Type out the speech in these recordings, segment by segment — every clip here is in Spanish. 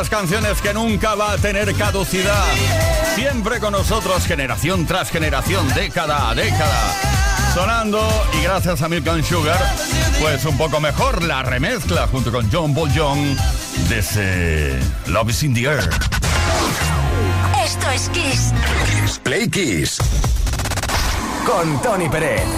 Esas canciones que nunca va a tener caducidad. Siempre con nosotros, generación tras generación, década a década. Sonando, y gracias a Milk and Sugar, pues un poco mejor la remezcla junto con John Boljon de ese Love is in the Air. Esto es Kiss. Kiss Play Kiss. Con Tony Pérez.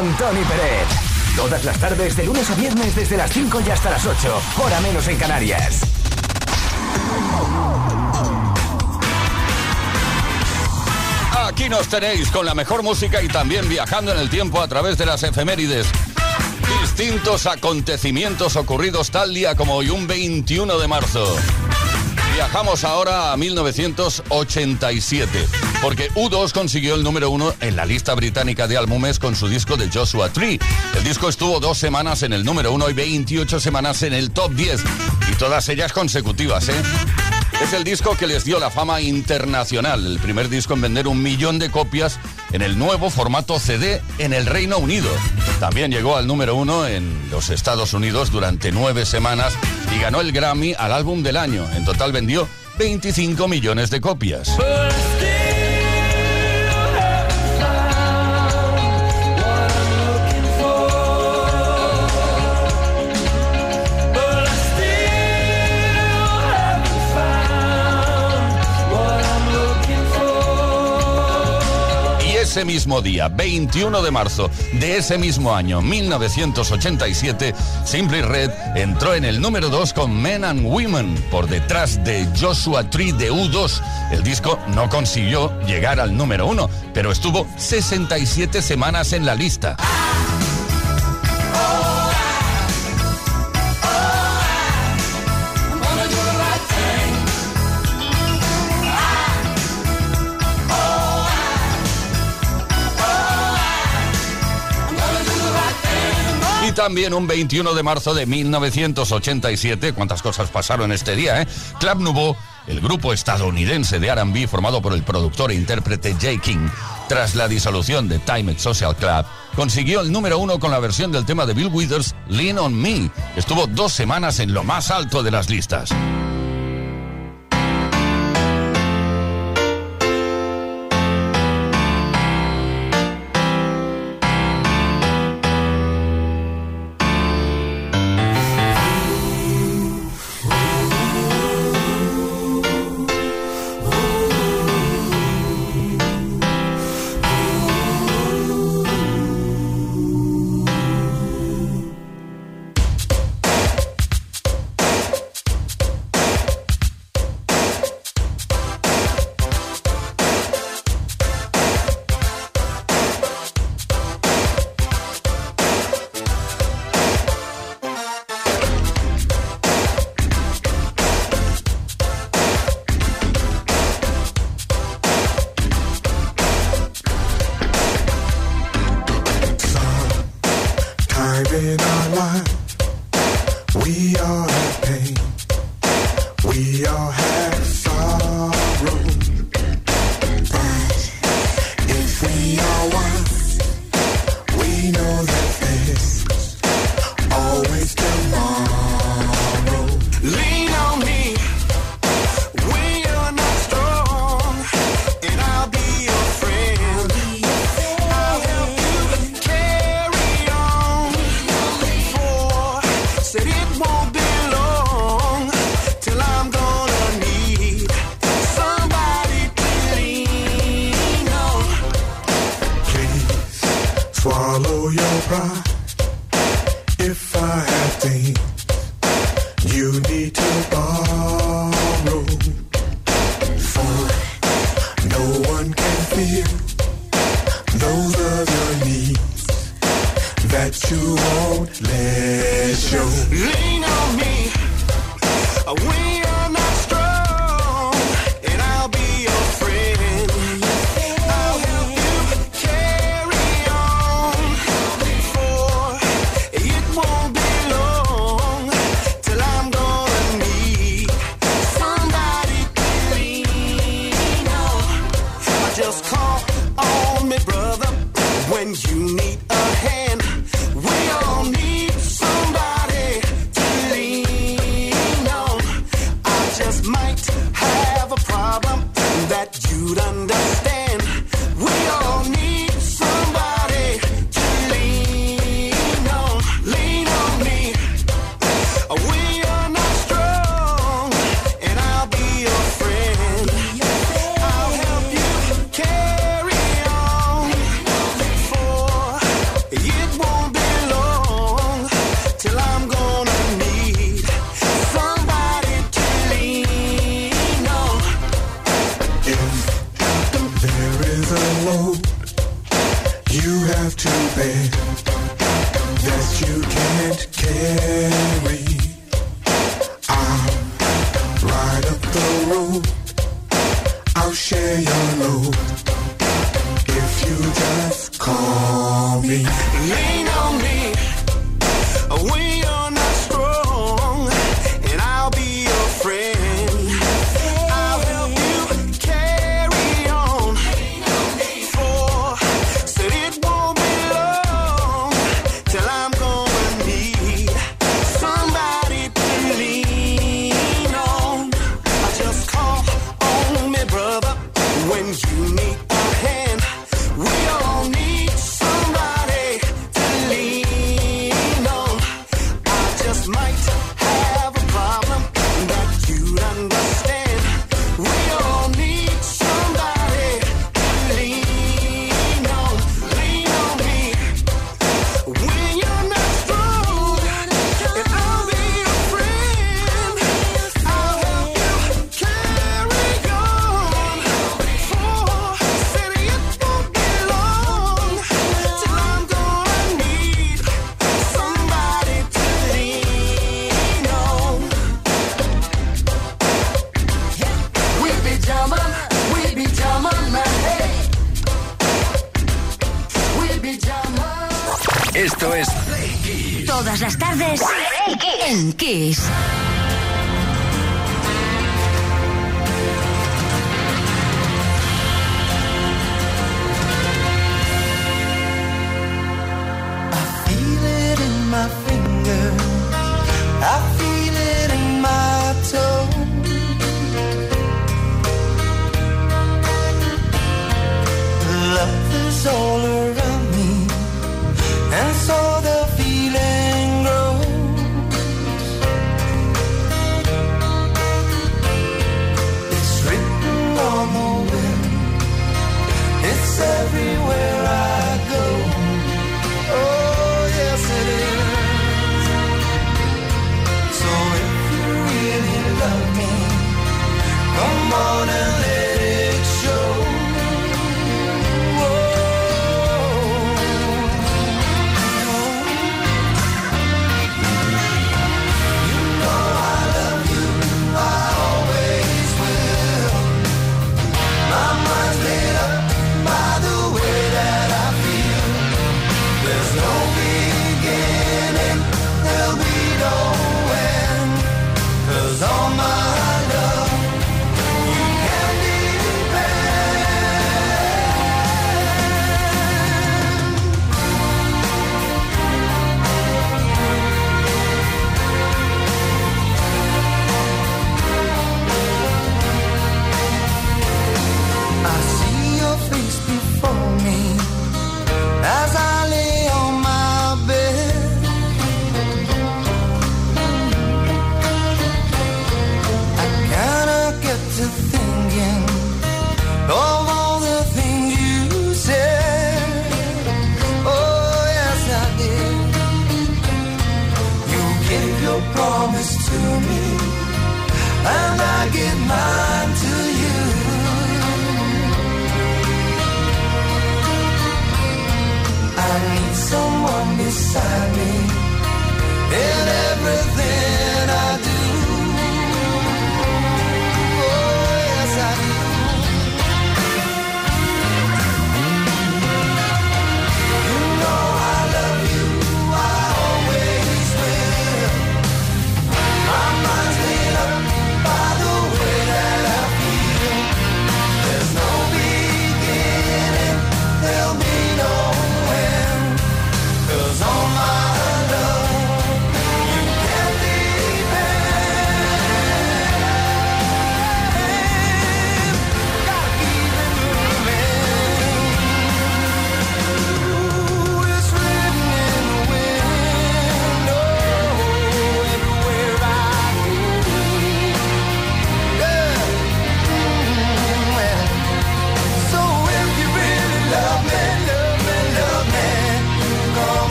Con Tony Pérez. Todas las tardes, de lunes a viernes, desde las 5 y hasta las 8. Hora menos en Canarias. Aquí nos tenéis con la mejor música y también viajando en el tiempo a través de las efemérides. Distintos acontecimientos ocurridos tal día como hoy, un 21 de marzo. Viajamos ahora a 1987, porque U2 consiguió el número uno en la lista británica de álbumes con su disco de Joshua Tree. El disco estuvo dos semanas en el número uno y 28 semanas en el top 10, y todas ellas consecutivas, ¿eh? Es el disco que les dio la fama internacional, el primer disco en vender un millón de copias en el nuevo formato CD en el Reino Unido. También llegó al número uno en los Estados Unidos durante nueve semanas y ganó el Grammy al álbum del año. En total vendió 25 millones de copias. Ese mismo día, 21 de marzo de ese mismo año, 1987, Simply Red entró en el número 2 con Men and Women, por detrás de Joshua Tree de U2. El disco no consiguió llegar al número 1, pero estuvo 67 semanas en la lista. También un 21 de marzo de 1987, cuántas cosas pasaron este día, ¿eh? Club Nouveau, el grupo estadounidense de RB formado por el productor e intérprete Jay King, tras la disolución de Time Social Club, consiguió el número uno con la versión del tema de Bill Withers, Lean on Me, estuvo dos semanas en lo más alto de las listas. Esto es Todas las tardes en Kiss.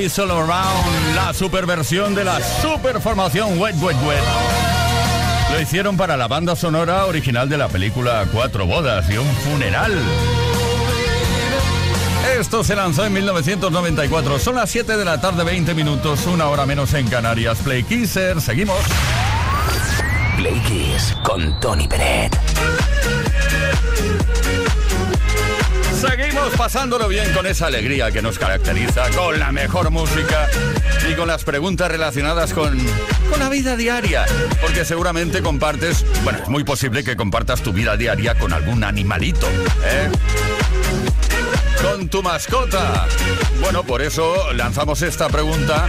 Love is all around, la superversión de la superformación Wet Wet Wet. Lo hicieron para la banda sonora original de la película Cuatro bodas y un funeral. Esto se lanzó en 1994. Son las 7 de la tarde, 20 minutos, una hora menos en Canarias. Play Kisser, seguimos. Play Kiss con Tony Peret. Seguimos pasándolo bien con esa alegría que nos caracteriza, con la mejor música y con las preguntas relacionadas con, con la vida diaria. Porque seguramente compartes, bueno, es muy posible que compartas tu vida diaria con algún animalito, ¿eh? Con tu mascota. Bueno, por eso lanzamos esta pregunta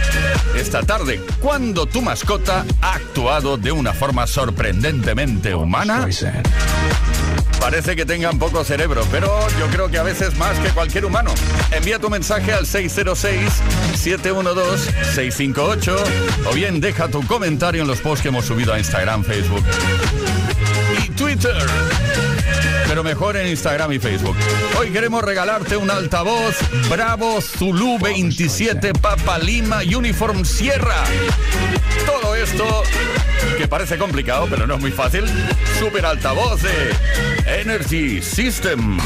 esta tarde. ¿Cuándo tu mascota ha actuado de una forma sorprendentemente humana? Parece que tengan poco cerebro, pero yo creo que a veces más que cualquier humano. Envía tu mensaje al 606-712-658 o bien deja tu comentario en los posts que hemos subido a Instagram, Facebook y Twitter. Mejor en Instagram y Facebook. Hoy queremos regalarte un altavoz Bravo Zulu 27 Papa Lima Uniform Sierra. Todo esto que parece complicado, pero no es muy fácil. Super altavoz de Energy System.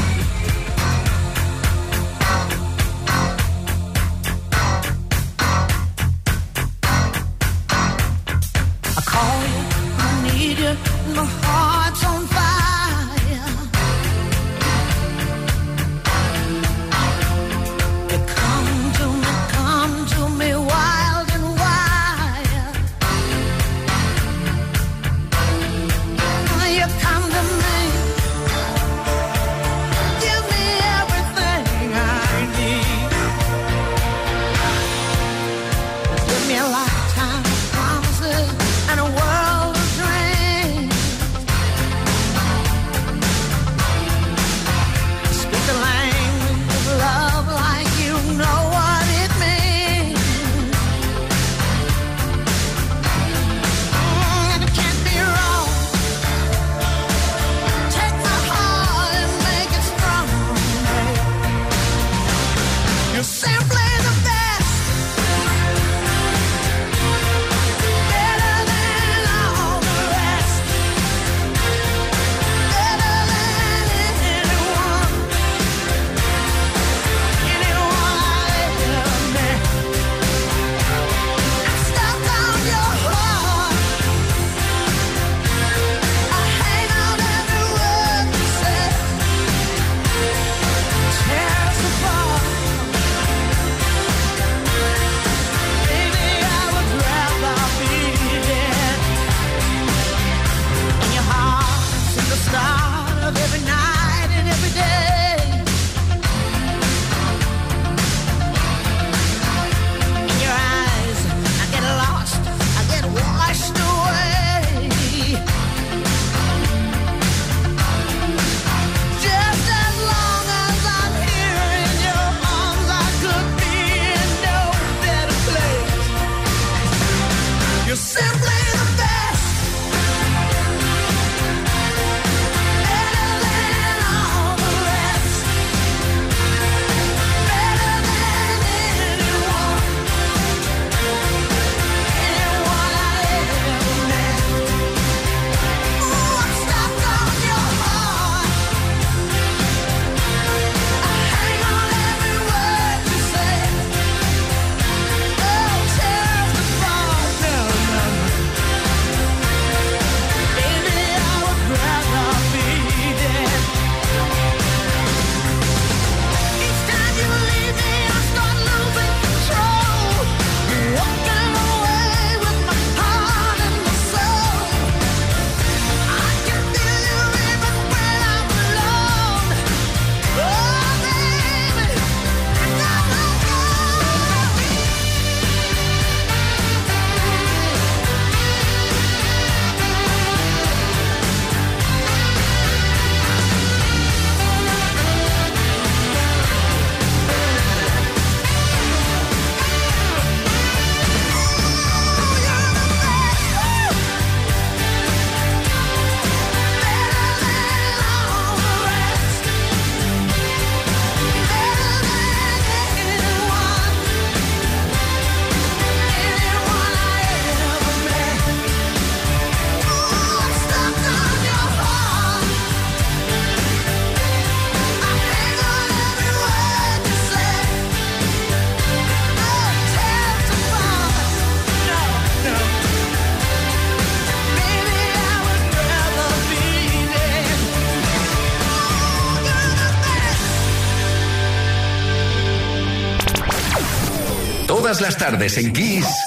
Tardes en Kiss.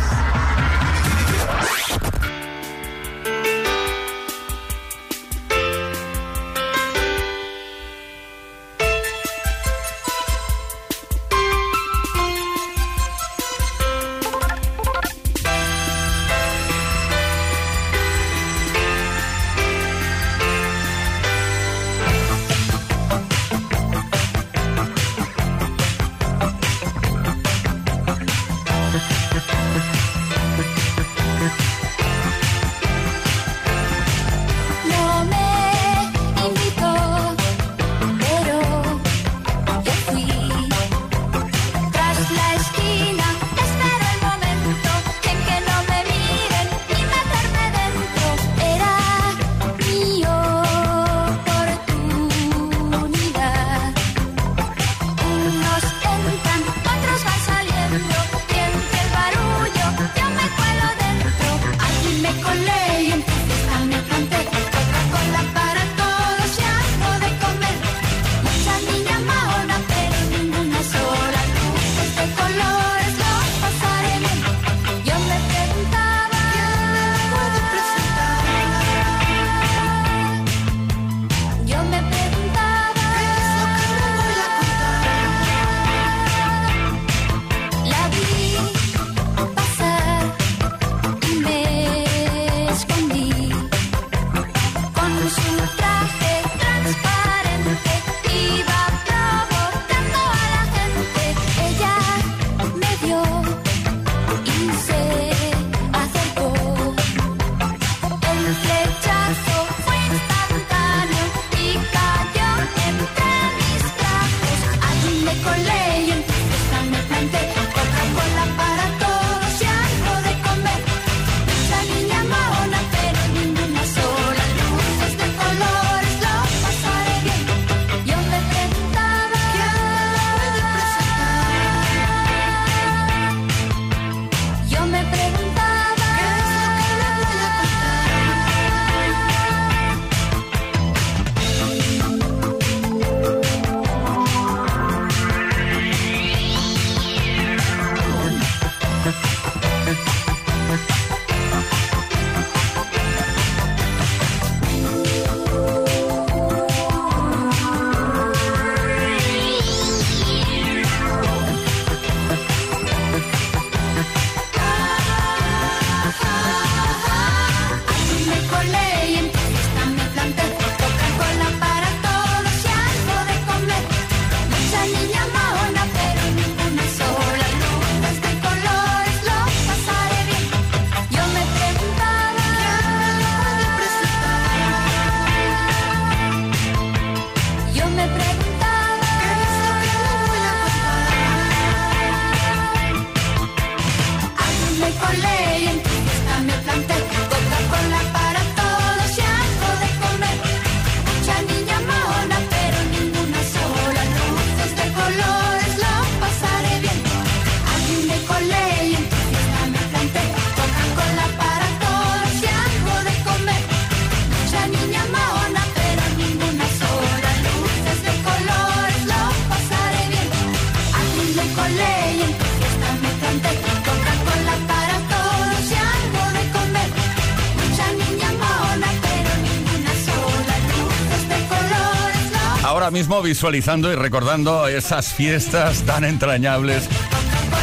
visualizando y recordando esas fiestas tan entrañables,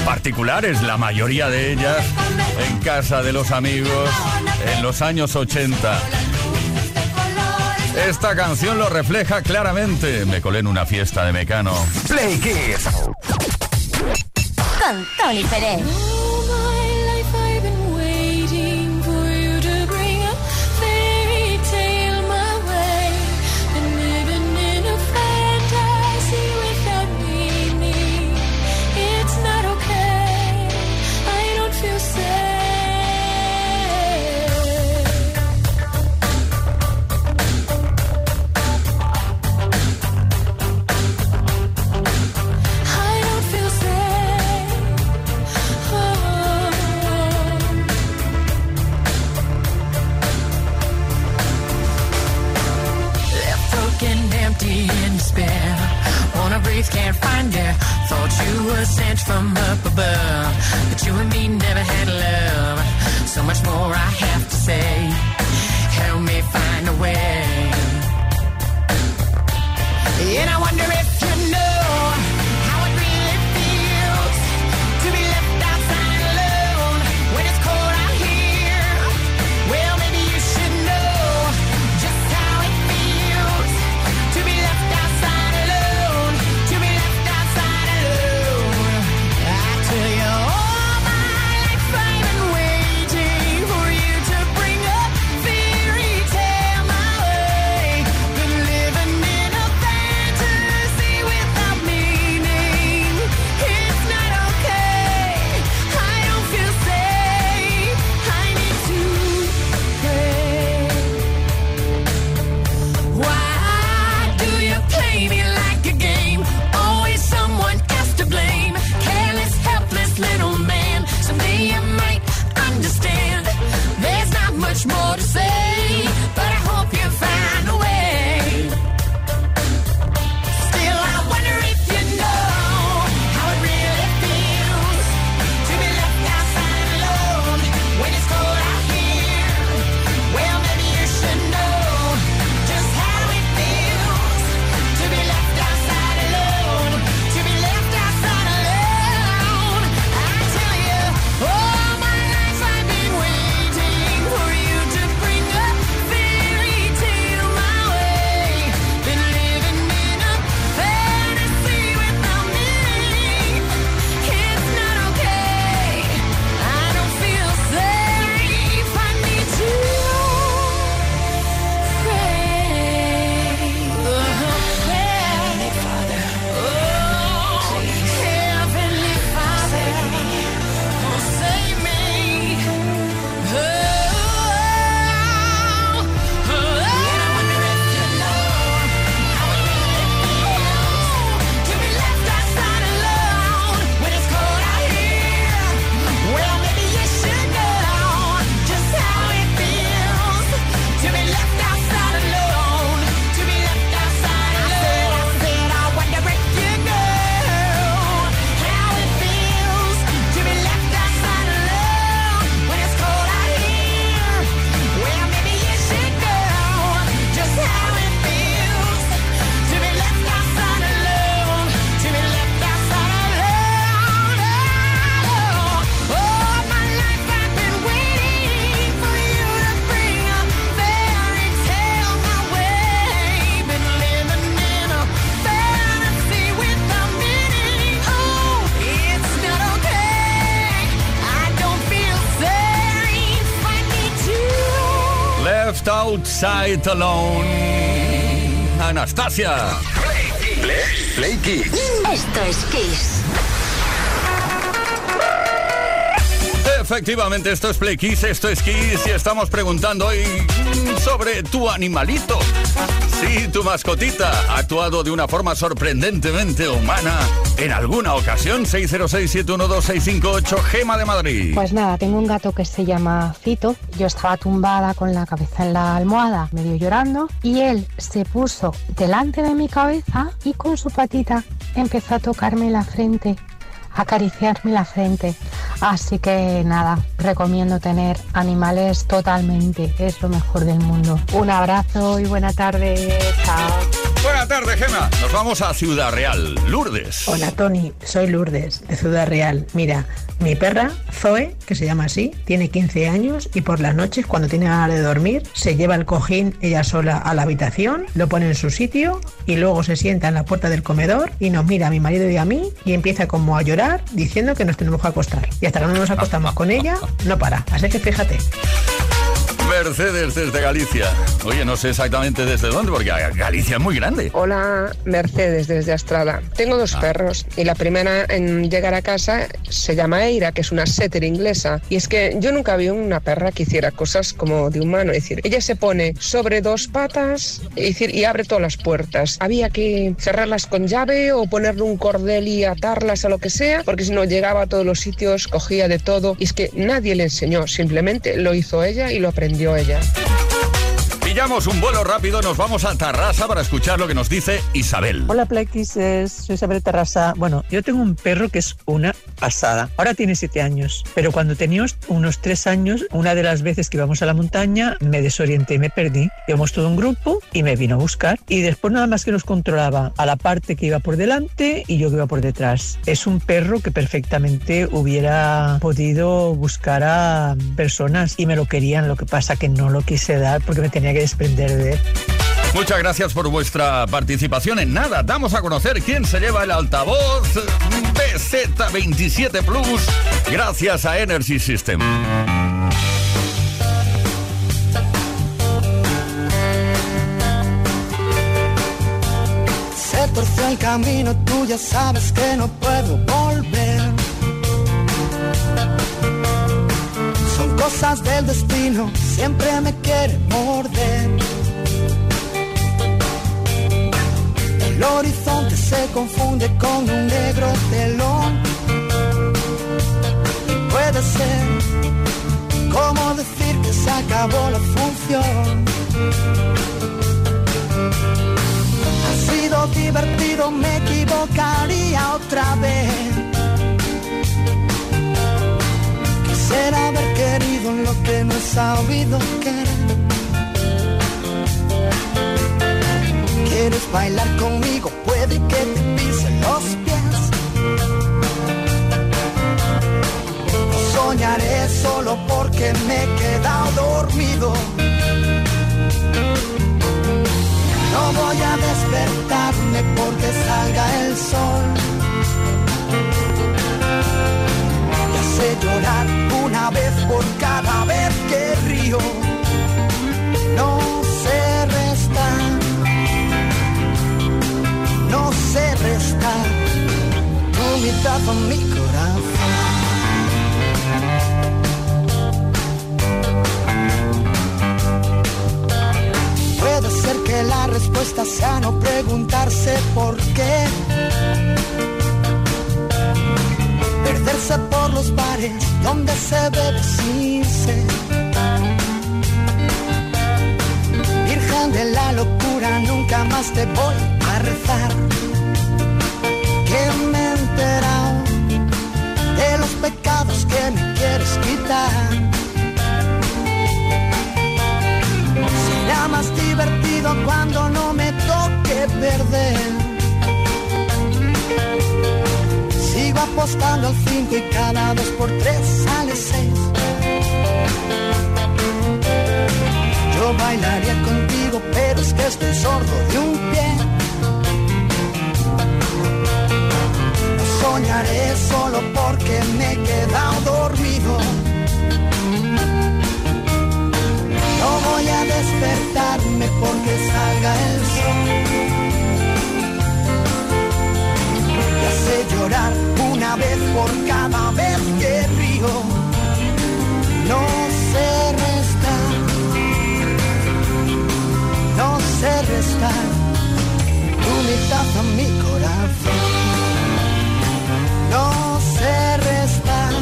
particulares, la mayoría de ellas, en casa de los amigos, en los años 80. Esta canción lo refleja claramente. Me colé en una fiesta de Mecano. Play Kids. Con Tony Pérez. Outside Alone. Anastasia. Play Kids. Esto es Kiss. Efectivamente, esto es Play Kiss, esto es Kiss y estamos preguntando hoy sobre tu animalito. Sí, tu mascotita ha actuado de una forma sorprendentemente humana en alguna ocasión. 606-712-658, Gema de Madrid. Pues nada, tengo un gato que se llama Cito. Yo estaba tumbada con la cabeza en la almohada, medio llorando, y él se puso delante de mi cabeza y con su patita empezó a tocarme la frente acariciarme la frente. Así que nada, recomiendo tener animales totalmente, es lo mejor del mundo. Un abrazo y buena tarde, chao. Buenas tardes, Gema. Nos vamos a Ciudad Real, Lourdes. Hola Tony, soy Lourdes, de Ciudad Real. Mira, mi perra, Zoe, que se llama así, tiene 15 años y por las noches, cuando tiene ganas de dormir, se lleva el cojín ella sola a la habitación, lo pone en su sitio y luego se sienta en la puerta del comedor y nos mira a mi marido y a mí y empieza como a llorar diciendo que nos tenemos que acostar. Y hasta que no nos acostamos con ella, no para. Así que fíjate. Mercedes desde Galicia. Oye, no sé exactamente desde dónde, porque Galicia es muy grande. Hola, Mercedes desde Astrada. Tengo dos Ah. perros y la primera en llegar a casa se llama Eira, que es una setter inglesa. Y es que yo nunca vi una perra que hiciera cosas como de humano. Es decir, ella se pone sobre dos patas es decir, y abre todas las puertas. Había que cerrarlas con llave o ponerle un cordel y atarlas a lo que sea, porque si no llegaba a todos los sitios, cogía de todo. Y es que nadie le enseñó, simplemente lo hizo ella y lo aprendió ella. Pillamos un vuelo rápido, nos vamos a Tarrasa para escuchar lo que nos dice Isabel. Hola Playkisses, soy Isabel Terrasa. Bueno, yo tengo un perro que es una pasada. Ahora tiene siete años, pero cuando tenía unos tres años, una de las veces que íbamos a la montaña, me desorienté y me perdí. Íbamos todo un grupo y me vino a buscar. Y después nada más que nos controlaba a la parte que iba por delante y yo que iba por detrás. Es un perro que perfectamente hubiera podido buscar a personas y me lo querían. Lo que pasa que no lo quise dar porque me tenía que desprender de él. Muchas gracias por vuestra participación. En nada, damos a conocer quién se lleva el altavoz BZ27 Plus gracias a Energy System. Se torció el camino, tú ya sabes que no puedo volver. Cosas del destino, siempre me quiere morder. El horizonte se confunde con un negro telón. Puede ser como decir que se acabó la función. Ha sido divertido, me equivocaría otra vez. Sabido querer. ¿Quieres bailar conmigo? Puede que te pisen los pies. Soñaré solo porque me he quedado dormido. No voy a despertarme porque salga el sol. Sé llorar una vez por cada vez que río. No sé restar. No sé restar. Tu mitad con mi corazón. Puede ser que la respuesta sea no preguntarse por qué. Perderse por los bares donde se bebe sin sed. Virgen de la locura, nunca más te voy a rezar. Que me de los pecados que me quieres quitar. Será más divertido cuando no me toque perder. Apostando al 5 y cada dos por tres sale 6. Yo bailaría contigo, pero es que estoy sordo de un pie. No soñaré solo porque me he por cada vez que río. No sé restar. No sé restar. Tu mitad a mi corazón. No sé restar.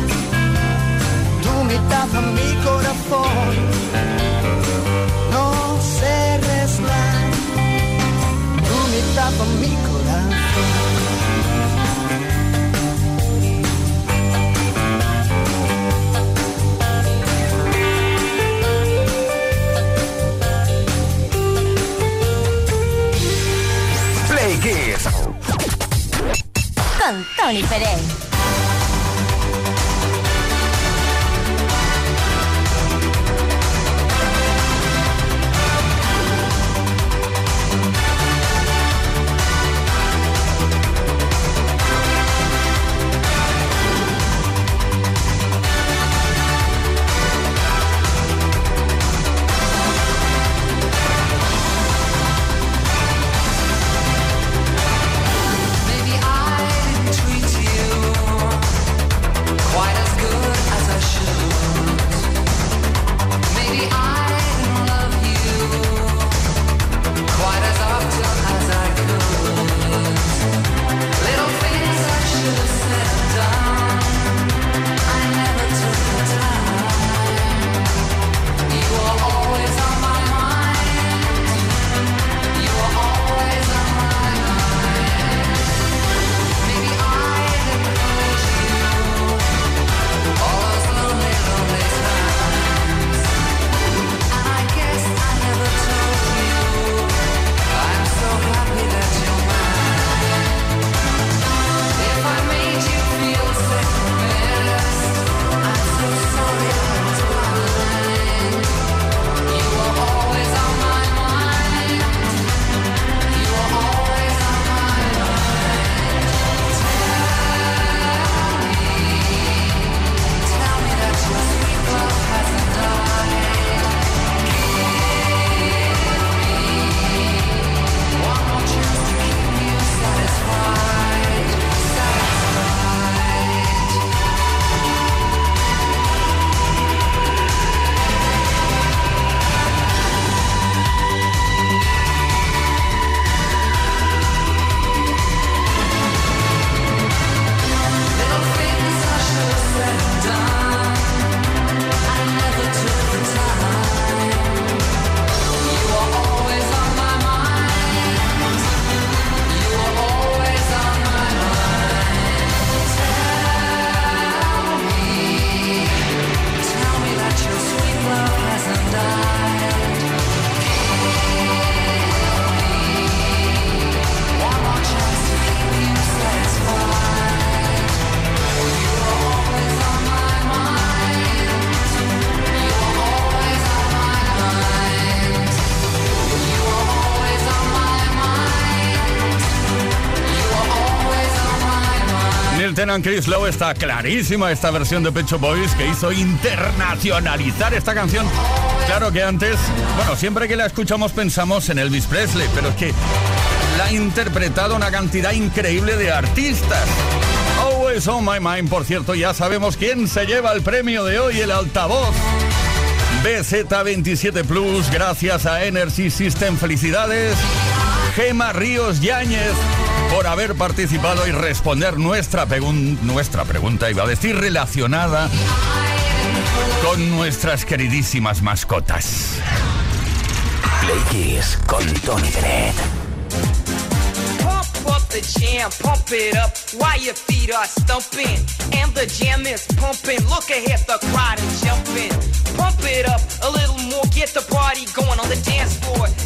Tu mitad a mi corazón. tão diferente. Lennon, Chris Lowe, está clarísima esta versión de Pecho Boys que hizo internacionalizar esta canción. Claro que antes, bueno, siempre que la escuchamos pensamos en Elvis Presley, pero es que la ha interpretado una cantidad increíble de artistas. Always on my mind, por cierto, ya sabemos quién se lleva el premio de hoy, el altavoz. BZ27 Plus, gracias a Energy System, felicidades. Gema Ríos Yáñez por haber participado y responder nuestra, nuestra pregunta, iba a decir relacionada con nuestras queridísimas mascotas. Play Kiss con Tony Pérez. the jam, pump it up while your feet are stumping. And the jam is pumping. Look ahead, the crowd is jumping. Pump it up a little more, get the party going on the dance floor.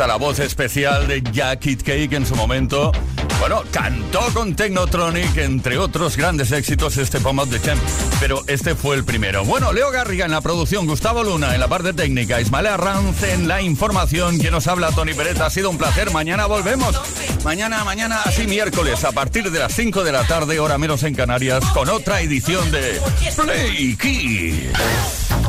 Está la voz especial de Jack It Cake en su momento. Bueno, cantó con Technotronic, entre otros grandes éxitos, este Up the Champ. Pero este fue el primero. Bueno, Leo Garriga en la producción, Gustavo Luna en la parte técnica, Ismael Arranz en la información. Quien nos habla, Tony Peret. Ha sido un placer. Mañana volvemos. Mañana, mañana, así miércoles, a partir de las 5 de la tarde, hora menos en Canarias, con otra edición de Play Kids.